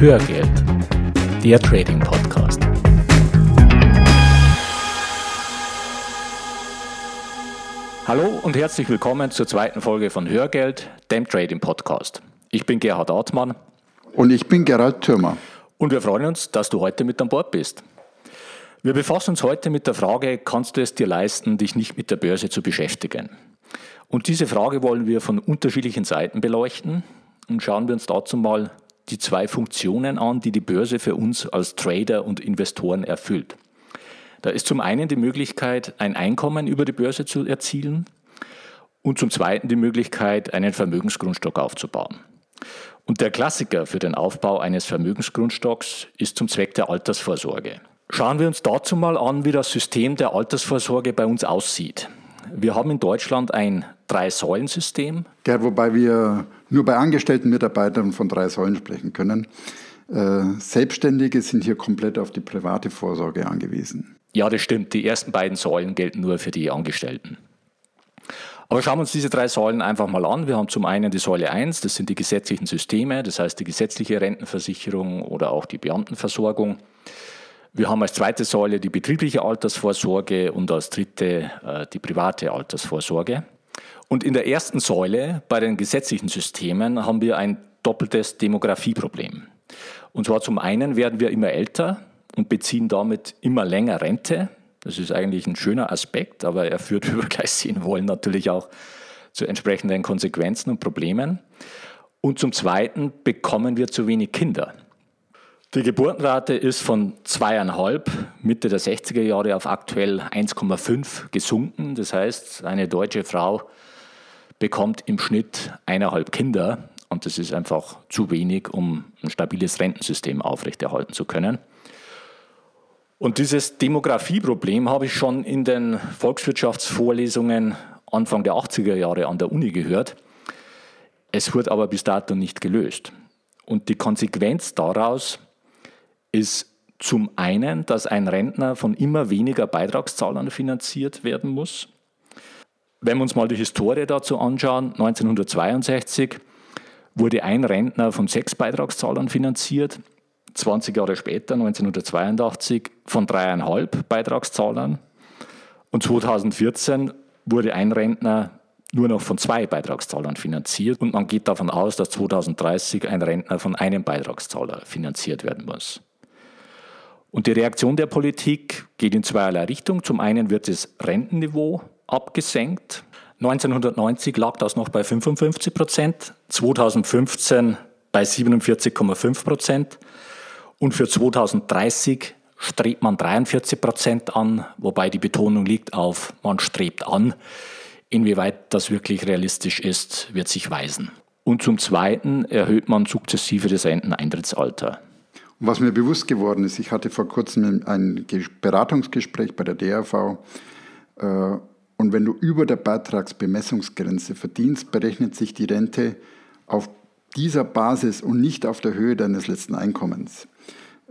Hörgeld, der Trading Podcast. Hallo und herzlich willkommen zur zweiten Folge von Hörgeld, dem Trading Podcast. Ich bin Gerhard Artmann. Und ich bin Gerald Thürmer. Und wir freuen uns, dass du heute mit an Bord bist. Wir befassen uns heute mit der Frage, kannst du es dir leisten, dich nicht mit der Börse zu beschäftigen? Und diese Frage wollen wir von unterschiedlichen Seiten beleuchten und schauen wir uns dazu mal die zwei Funktionen an, die die Börse für uns als Trader und Investoren erfüllt. Da ist zum einen die Möglichkeit, ein Einkommen über die Börse zu erzielen und zum zweiten die Möglichkeit, einen Vermögensgrundstock aufzubauen. Und der Klassiker für den Aufbau eines Vermögensgrundstocks ist zum Zweck der Altersvorsorge. Schauen wir uns dazu mal an, wie das System der Altersvorsorge bei uns aussieht. Wir haben in Deutschland ein Drei-Säulen-System. Ja, wobei wir nur bei angestellten Mitarbeitern von drei Säulen sprechen können. Äh, Selbstständige sind hier komplett auf die private Vorsorge angewiesen. Ja, das stimmt. Die ersten beiden Säulen gelten nur für die Angestellten. Aber schauen wir uns diese drei Säulen einfach mal an. Wir haben zum einen die Säule 1, das sind die gesetzlichen Systeme, das heißt die gesetzliche Rentenversicherung oder auch die Beamtenversorgung. Wir haben als zweite Säule die betriebliche Altersvorsorge und als dritte äh, die private Altersvorsorge. Und in der ersten Säule bei den gesetzlichen Systemen haben wir ein doppeltes Demografieproblem. Und zwar zum einen werden wir immer älter und beziehen damit immer länger Rente. Das ist eigentlich ein schöner Aspekt, aber er führt, wie wir gleich sehen wollen, natürlich auch zu entsprechenden Konsequenzen und Problemen. Und zum Zweiten bekommen wir zu wenig Kinder. Die Geburtenrate ist von zweieinhalb Mitte der 60er Jahre auf aktuell 1,5 gesunken. Das heißt, eine deutsche Frau bekommt im Schnitt eineinhalb Kinder und das ist einfach zu wenig, um ein stabiles Rentensystem aufrechterhalten zu können. Und dieses Demografieproblem habe ich schon in den Volkswirtschaftsvorlesungen Anfang der 80er Jahre an der Uni gehört. Es wird aber bis dato nicht gelöst. Und die Konsequenz daraus ist zum einen, dass ein Rentner von immer weniger Beitragszahlern finanziert werden muss. Wenn wir uns mal die Historie dazu anschauen, 1962 wurde ein Rentner von sechs Beitragszahlern finanziert, 20 Jahre später, 1982, von dreieinhalb Beitragszahlern und 2014 wurde ein Rentner nur noch von zwei Beitragszahlern finanziert und man geht davon aus, dass 2030 ein Rentner von einem Beitragszahler finanziert werden muss. Und die Reaktion der Politik geht in zweierlei Richtung. Zum einen wird das Rentenniveau abgesenkt. 1990 lag das noch bei 55 Prozent, 2015 bei 47,5 Prozent und für 2030 strebt man 43 Prozent an, wobei die Betonung liegt auf, man strebt an. Inwieweit das wirklich realistisch ist, wird sich weisen. Und zum Zweiten erhöht man sukzessive das Renteneintrittsalter. Was mir bewusst geworden ist, ich hatte vor kurzem ein Beratungsgespräch bei der DRV und wenn du über der Beitragsbemessungsgrenze verdienst, berechnet sich die Rente auf dieser Basis und nicht auf der Höhe deines letzten Einkommens.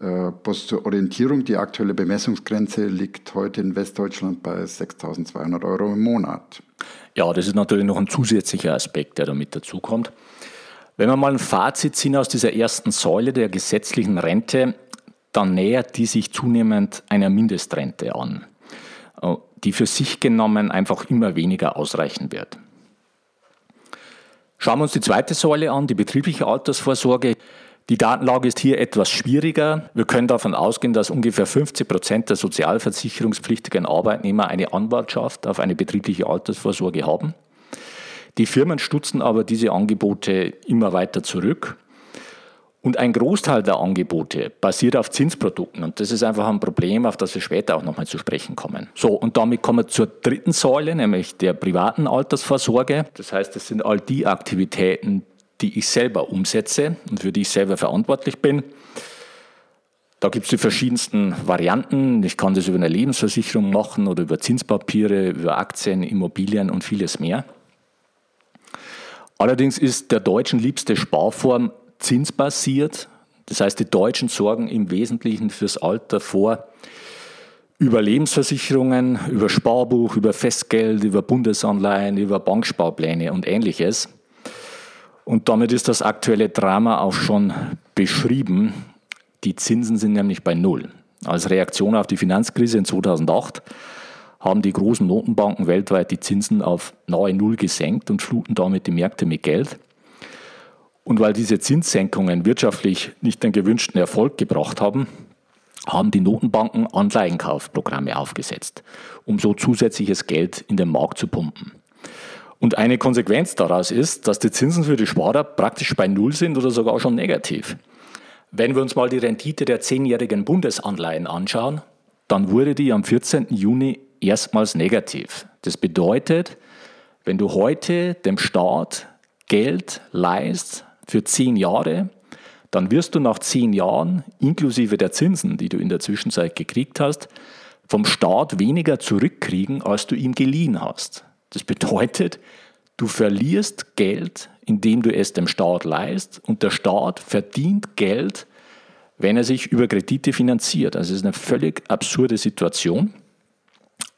Äh, bloß zur Orientierung, die aktuelle Bemessungsgrenze liegt heute in Westdeutschland bei 6.200 Euro im Monat. Ja, das ist natürlich noch ein zusätzlicher Aspekt, der da mit dazukommt. Wenn wir mal ein Fazit ziehen aus dieser ersten Säule der gesetzlichen Rente, dann nähert die sich zunehmend einer Mindestrente an, äh, die für sich genommen einfach immer weniger ausreichen wird. Schauen wir uns die zweite Säule an, die betriebliche Altersvorsorge. Die Datenlage ist hier etwas schwieriger. Wir können davon ausgehen, dass ungefähr 50 Prozent der sozialversicherungspflichtigen Arbeitnehmer eine Anwartschaft auf eine betriebliche Altersvorsorge haben. Die Firmen stutzen aber diese Angebote immer weiter zurück. Und ein Großteil der Angebote basiert auf Zinsprodukten. Und das ist einfach ein Problem, auf das wir später auch nochmal zu sprechen kommen. So, und damit kommen wir zur dritten Säule, nämlich der privaten Altersvorsorge. Das heißt, das sind all die Aktivitäten, die ich selber umsetze und für die ich selber verantwortlich bin. Da gibt es die verschiedensten Varianten. Ich kann das über eine Lebensversicherung machen oder über Zinspapiere, über Aktien, Immobilien und vieles mehr. Allerdings ist der Deutschen liebste Sparform zinsbasiert. Das heißt, die Deutschen sorgen im Wesentlichen fürs Alter vor über Lebensversicherungen, über Sparbuch, über Festgeld, über Bundesanleihen, über Banksparpläne und ähnliches. Und damit ist das aktuelle Drama auch schon beschrieben. Die Zinsen sind nämlich bei Null. Als Reaktion auf die Finanzkrise in 2008 haben die großen Notenbanken weltweit die Zinsen auf nahe Null gesenkt und fluten damit die Märkte mit Geld. Und weil diese Zinssenkungen wirtschaftlich nicht den gewünschten Erfolg gebracht haben, haben die Notenbanken Anleihenkaufprogramme aufgesetzt, um so zusätzliches Geld in den Markt zu pumpen. Und eine Konsequenz daraus ist, dass die Zinsen für die Sparer praktisch bei Null sind oder sogar schon negativ. Wenn wir uns mal die Rendite der zehnjährigen Bundesanleihen anschauen, dann wurde die am 14. Juni erstmals negativ. Das bedeutet, wenn du heute dem Staat Geld leist für zehn Jahre, dann wirst du nach zehn Jahren, inklusive der Zinsen, die du in der Zwischenzeit gekriegt hast, vom Staat weniger zurückkriegen, als du ihm geliehen hast. Das bedeutet, du verlierst Geld, indem du es dem Staat leist und der Staat verdient Geld, wenn er sich über Kredite finanziert. Also es ist eine völlig absurde Situation.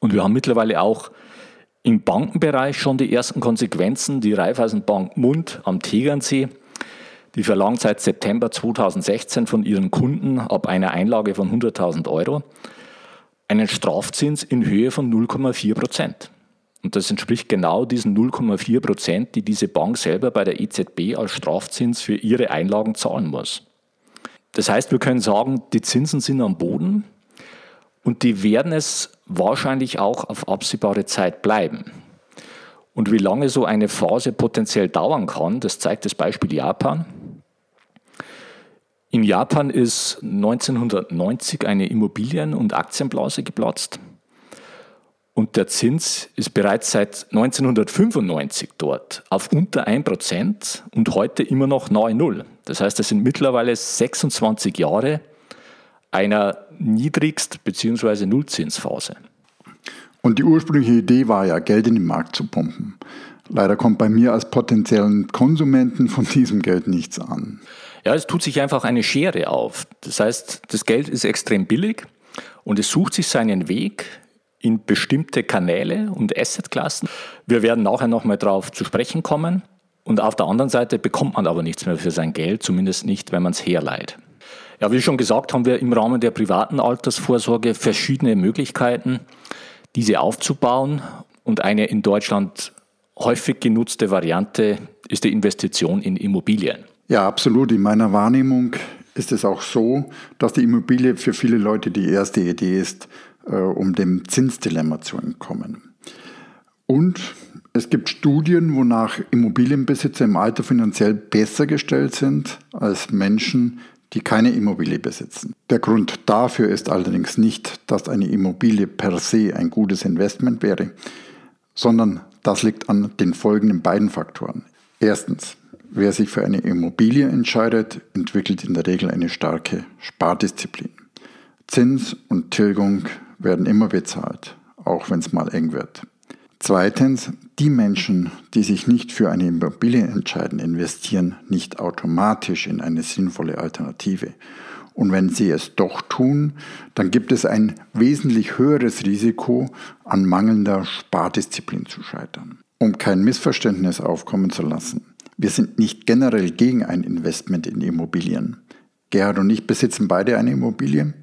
Und wir haben mittlerweile auch im Bankenbereich schon die ersten Konsequenzen. Die Raiffeisenbank Mund am Tegernsee, die verlangt seit September 2016 von ihren Kunden ab einer Einlage von 100.000 Euro einen Strafzins in Höhe von 0,4 Prozent. Und das entspricht genau diesen 0,4 Prozent, die diese Bank selber bei der EZB als Strafzins für ihre Einlagen zahlen muss. Das heißt, wir können sagen, die Zinsen sind am Boden und die werden es wahrscheinlich auch auf absehbare Zeit bleiben. Und wie lange so eine Phase potenziell dauern kann, das zeigt das Beispiel Japan. In Japan ist 1990 eine Immobilien- und Aktienblase geplatzt. Und der Zins ist bereits seit 1995 dort auf unter 1% und heute immer noch nahe Null. Das heißt, es sind mittlerweile 26 Jahre einer Niedrigst- bzw. Nullzinsphase. Und die ursprüngliche Idee war ja, Geld in den Markt zu pumpen. Leider kommt bei mir als potenziellen Konsumenten von diesem Geld nichts an. Ja, es tut sich einfach eine Schere auf. Das heißt, das Geld ist extrem billig und es sucht sich seinen Weg in bestimmte Kanäle und Assetklassen. Wir werden nachher nochmal darauf zu sprechen kommen. Und auf der anderen Seite bekommt man aber nichts mehr für sein Geld, zumindest nicht, wenn man es herleiht. Ja, wie schon gesagt, haben wir im Rahmen der privaten Altersvorsorge verschiedene Möglichkeiten, diese aufzubauen. Und eine in Deutschland häufig genutzte Variante ist die Investition in Immobilien. Ja, absolut. In meiner Wahrnehmung ist es auch so, dass die Immobilie für viele Leute die erste Idee ist, äh, um dem Zinsdilemma zu entkommen. Und es gibt Studien, wonach Immobilienbesitzer im Alter finanziell besser gestellt sind als Menschen, die keine Immobilie besitzen. Der Grund dafür ist allerdings nicht, dass eine Immobilie per se ein gutes Investment wäre, sondern das liegt an den folgenden beiden Faktoren. Erstens, wer sich für eine Immobilie entscheidet, entwickelt in der Regel eine starke Spardisziplin. Zins und Tilgung werden immer bezahlt, auch wenn es mal eng wird. Zweitens, die Menschen, die sich nicht für eine Immobilie entscheiden, investieren nicht automatisch in eine sinnvolle Alternative. Und wenn sie es doch tun, dann gibt es ein wesentlich höheres Risiko, an mangelnder Spardisziplin zu scheitern. Um kein Missverständnis aufkommen zu lassen. Wir sind nicht generell gegen ein Investment in Immobilien. Gerhard und ich besitzen beide eine Immobilie.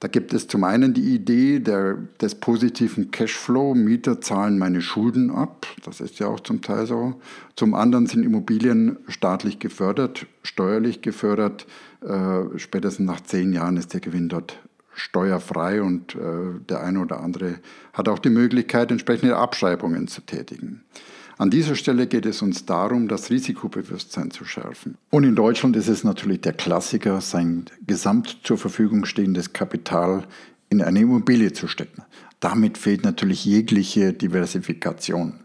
Da gibt es zum einen die Idee der, des positiven Cashflow. Mieter zahlen meine Schulden ab. Das ist ja auch zum Teil so. Zum anderen sind Immobilien staatlich gefördert, steuerlich gefördert. Äh, spätestens nach zehn Jahren ist der Gewinn dort steuerfrei und äh, der eine oder andere hat auch die Möglichkeit, entsprechende Abschreibungen zu tätigen. An dieser Stelle geht es uns darum, das Risikobewusstsein zu schärfen. Und in Deutschland ist es natürlich der Klassiker, sein gesamt zur Verfügung stehendes Kapital in eine Immobilie zu stecken. Damit fehlt natürlich jegliche Diversifikation.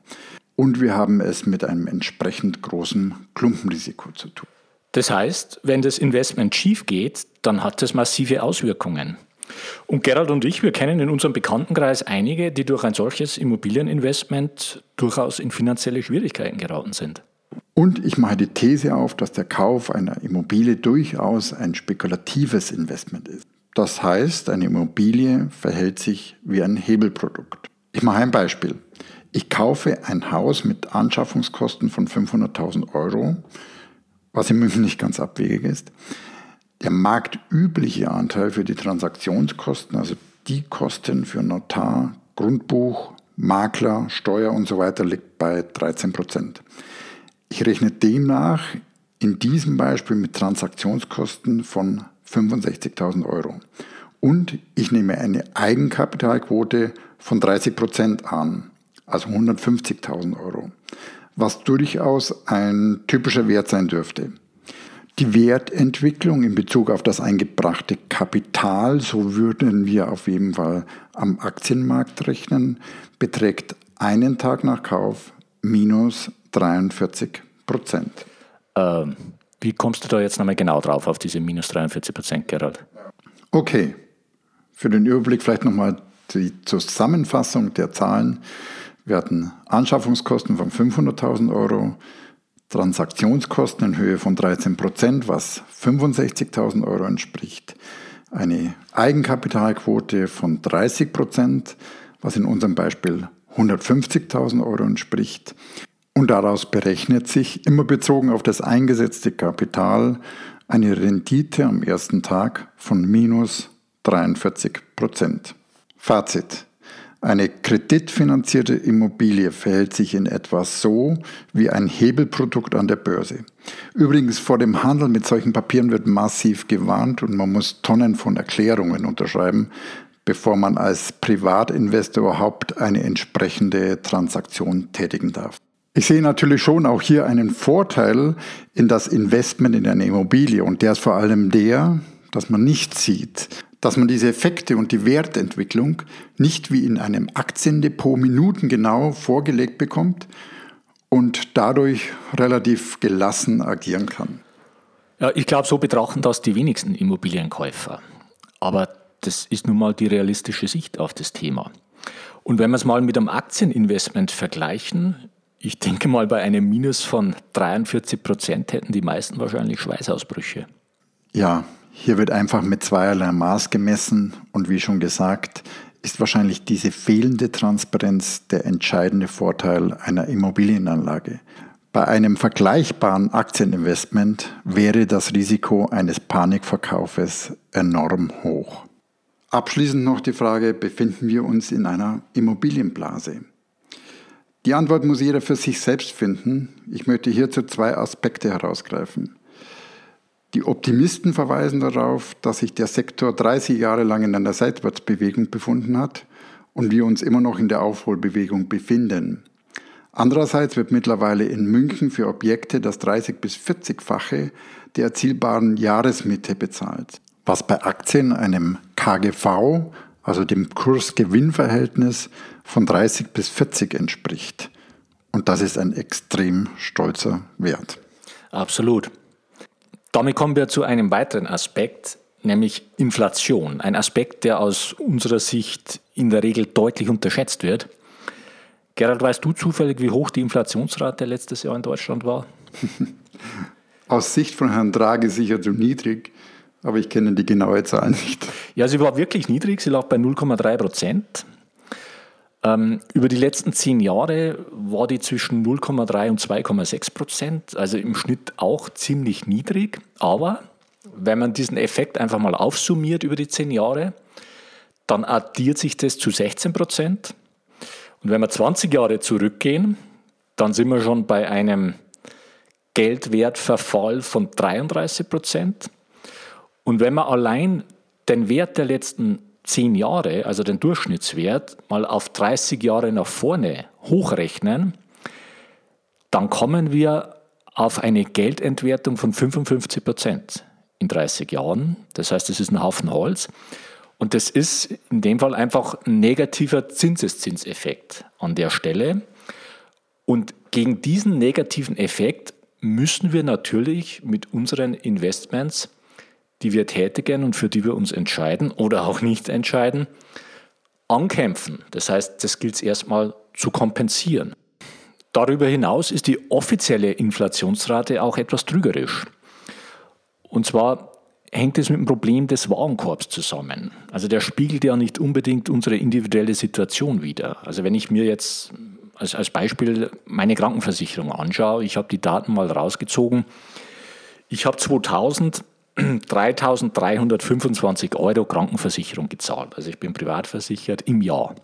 Und wir haben es mit einem entsprechend großen Klumpenrisiko zu tun. Das heißt, wenn das Investment schief geht, dann hat das massive Auswirkungen. Und Gerald und ich, wir kennen in unserem Bekanntenkreis einige, die durch ein solches Immobilieninvestment durchaus in finanzielle Schwierigkeiten geraten sind. Und ich mache die These auf, dass der Kauf einer Immobilie durchaus ein spekulatives Investment ist. Das heißt, eine Immobilie verhält sich wie ein Hebelprodukt. Ich mache ein Beispiel. Ich kaufe ein Haus mit Anschaffungskosten von 500.000 Euro, was im München nicht ganz abwegig ist. Der marktübliche Anteil für die Transaktionskosten, also die Kosten für Notar, Grundbuch, Makler, Steuer und so weiter, liegt bei 13 Prozent. Ich rechne demnach in diesem Beispiel mit Transaktionskosten von 65.000 Euro. Und ich nehme eine Eigenkapitalquote von 30 Prozent an, also 150.000 Euro, was durchaus ein typischer Wert sein dürfte. Die Wertentwicklung in Bezug auf das eingebrachte Kapital, so würden wir auf jeden Fall am Aktienmarkt rechnen, beträgt einen Tag nach Kauf minus 43 Prozent. Ähm, wie kommst du da jetzt nochmal genau drauf, auf diese minus 43 Prozent, Gerald? Okay, für den Überblick vielleicht nochmal die Zusammenfassung der Zahlen. Wir hatten Anschaffungskosten von 500.000 Euro, Transaktionskosten in Höhe von 13 Prozent, was 65.000 Euro entspricht, eine Eigenkapitalquote von 30 Prozent, was in unserem Beispiel 150.000 Euro entspricht. Und daraus berechnet sich, immer bezogen auf das eingesetzte Kapital, eine Rendite am ersten Tag von minus 43 Prozent. Fazit. Eine kreditfinanzierte Immobilie verhält sich in etwa so wie ein Hebelprodukt an der Börse. Übrigens vor dem Handel mit solchen Papieren wird massiv gewarnt und man muss Tonnen von Erklärungen unterschreiben, bevor man als Privatinvestor überhaupt eine entsprechende Transaktion tätigen darf. Ich sehe natürlich schon auch hier einen Vorteil in das Investment in eine Immobilie und der ist vor allem der, dass man nicht sieht, dass man diese Effekte und die Wertentwicklung nicht wie in einem Aktiendepot minutengenau vorgelegt bekommt und dadurch relativ gelassen agieren kann. Ja, ich glaube, so betrachten das die wenigsten Immobilienkäufer. Aber das ist nun mal die realistische Sicht auf das Thema. Und wenn wir es mal mit einem Aktieninvestment vergleichen, ich denke mal, bei einem Minus von 43 Prozent hätten die meisten wahrscheinlich Schweißausbrüche. Ja, hier wird einfach mit zweierlei Maß gemessen und wie schon gesagt, ist wahrscheinlich diese fehlende Transparenz der entscheidende Vorteil einer Immobilienanlage. Bei einem vergleichbaren Aktieninvestment wäre das Risiko eines Panikverkaufes enorm hoch. Abschließend noch die Frage, befinden wir uns in einer Immobilienblase? Die Antwort muss jeder für sich selbst finden. Ich möchte hierzu zwei Aspekte herausgreifen. Die Optimisten verweisen darauf, dass sich der Sektor 30 Jahre lang in einer Seitwärtsbewegung befunden hat und wir uns immer noch in der Aufholbewegung befinden. Andererseits wird mittlerweile in München für Objekte das 30 bis 40-fache der erzielbaren Jahresmitte bezahlt, was bei Aktien einem KGV, also dem Kurs-Gewinn-Verhältnis von 30 bis 40 entspricht. Und das ist ein extrem stolzer Wert. Absolut. Damit kommen wir zu einem weiteren Aspekt, nämlich Inflation. Ein Aspekt, der aus unserer Sicht in der Regel deutlich unterschätzt wird. Gerald, weißt du zufällig, wie hoch die Inflationsrate letztes Jahr in Deutschland war? Aus Sicht von Herrn Draghi sicher zu niedrig, aber ich kenne die genaue Zahl nicht. Ja, sie war wirklich niedrig, sie lag bei 0,3 Prozent. Ähm, über die letzten zehn Jahre war die zwischen 0,3 und 2,6 Prozent, also im Schnitt auch ziemlich niedrig. Aber wenn man diesen Effekt einfach mal aufsummiert über die zehn Jahre, dann addiert sich das zu 16 Prozent. Und wenn wir 20 Jahre zurückgehen, dann sind wir schon bei einem Geldwertverfall von 33 Prozent. Und wenn man allein den Wert der letzten zehn Jahre, also den Durchschnittswert, mal auf 30 Jahre nach vorne hochrechnen, dann kommen wir auf eine Geldentwertung von 55 Prozent in 30 Jahren. Das heißt, das ist ein Haufen Holz. Und das ist in dem Fall einfach ein negativer Zinseszinseffekt an der Stelle. Und gegen diesen negativen Effekt müssen wir natürlich mit unseren Investments die wir tätigen und für die wir uns entscheiden oder auch nicht entscheiden, ankämpfen. Das heißt, das gilt es erstmal zu kompensieren. Darüber hinaus ist die offizielle Inflationsrate auch etwas trügerisch. Und zwar hängt es mit dem Problem des Warenkorbs zusammen. Also der spiegelt ja nicht unbedingt unsere individuelle Situation wider. Also wenn ich mir jetzt als, als Beispiel meine Krankenversicherung anschaue, ich habe die Daten mal rausgezogen. Ich habe 2000 3.325 Euro Krankenversicherung gezahlt. Also ich bin privat versichert im Jahr.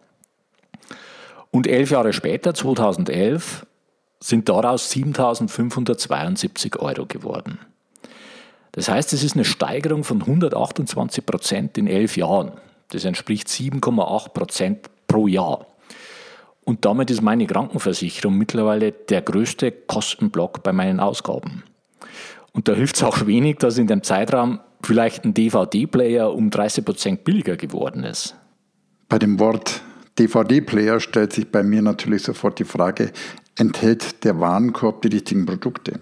Und elf Jahre später, 2011, sind daraus 7.572 Euro geworden. Das heißt, es ist eine Steigerung von 128 Prozent in elf Jahren. Das entspricht 7,8 Prozent pro Jahr. Und damit ist meine Krankenversicherung mittlerweile der größte Kostenblock bei meinen Ausgaben. Und da hilft es auch wenig, dass in dem Zeitraum vielleicht ein DVD-Player um 30 Prozent billiger geworden ist. Bei dem Wort DVD-Player stellt sich bei mir natürlich sofort die Frage, enthält der Warenkorb die richtigen Produkte?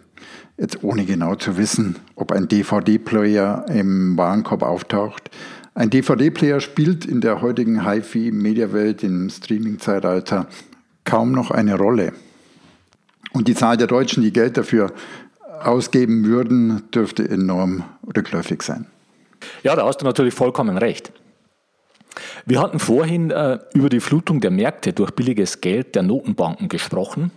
Jetzt ohne genau zu wissen, ob ein DVD-Player im Warenkorb auftaucht. Ein DVD-Player spielt in der heutigen HiFi-Mediawelt, im Streaming-Zeitalter, kaum noch eine Rolle. Und die Zahl der Deutschen, die Geld dafür ausgeben würden, dürfte enorm rückläufig sein. Ja, da hast du natürlich vollkommen recht. Wir hatten vorhin äh, über die Flutung der Märkte durch billiges Geld der Notenbanken gesprochen.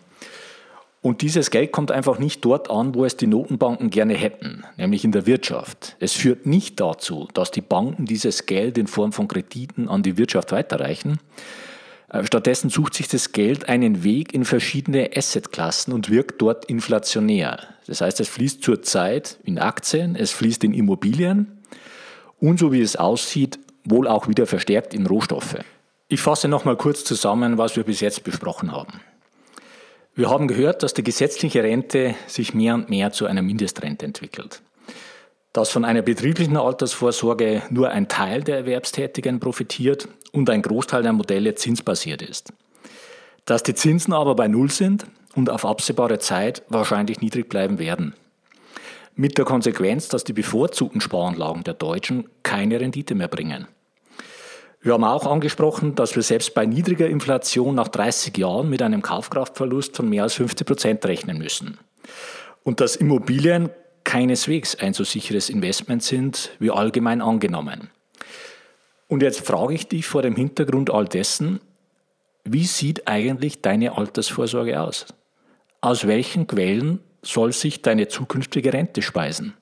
Und dieses Geld kommt einfach nicht dort an, wo es die Notenbanken gerne hätten, nämlich in der Wirtschaft. Es führt nicht dazu, dass die Banken dieses Geld in Form von Krediten an die Wirtschaft weiterreichen. Äh, stattdessen sucht sich das Geld einen Weg in verschiedene Assetklassen und wirkt dort inflationär. Das heißt, es fließt zurzeit in Aktien, es fließt in Immobilien und so wie es aussieht, wohl auch wieder verstärkt in Rohstoffe. Ich fasse nochmal kurz zusammen, was wir bis jetzt besprochen haben. Wir haben gehört, dass die gesetzliche Rente sich mehr und mehr zu einer Mindestrente entwickelt. Dass von einer betrieblichen Altersvorsorge nur ein Teil der Erwerbstätigen profitiert und ein Großteil der Modelle zinsbasiert ist. Dass die Zinsen aber bei Null sind und auf absehbare Zeit wahrscheinlich niedrig bleiben werden. Mit der Konsequenz, dass die bevorzugten Sparanlagen der Deutschen keine Rendite mehr bringen. Wir haben auch angesprochen, dass wir selbst bei niedriger Inflation nach 30 Jahren mit einem Kaufkraftverlust von mehr als 50 Prozent rechnen müssen. Und dass Immobilien keineswegs ein so sicheres Investment sind wie allgemein angenommen. Und jetzt frage ich dich vor dem Hintergrund all dessen, wie sieht eigentlich deine Altersvorsorge aus? Aus welchen Quellen soll sich deine zukünftige Rente speisen?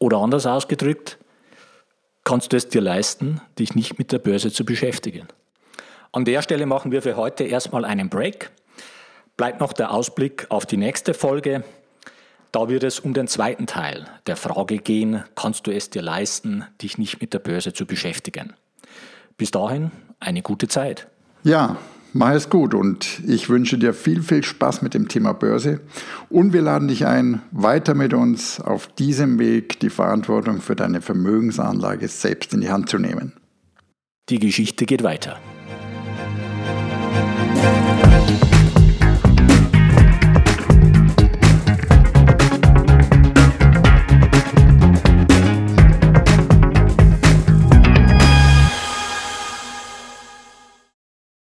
Oder anders ausgedrückt, kannst du es dir leisten, dich nicht mit der Börse zu beschäftigen? An der Stelle machen wir für heute erstmal einen Break. Bleibt noch der Ausblick auf die nächste Folge. Da wird es um den zweiten Teil der Frage gehen, kannst du es dir leisten, dich nicht mit der Börse zu beschäftigen? Bis dahin eine gute Zeit. Ja, Mach es gut und ich wünsche dir viel, viel Spaß mit dem Thema Börse und wir laden dich ein, weiter mit uns auf diesem Weg die Verantwortung für deine Vermögensanlage selbst in die Hand zu nehmen. Die Geschichte geht weiter.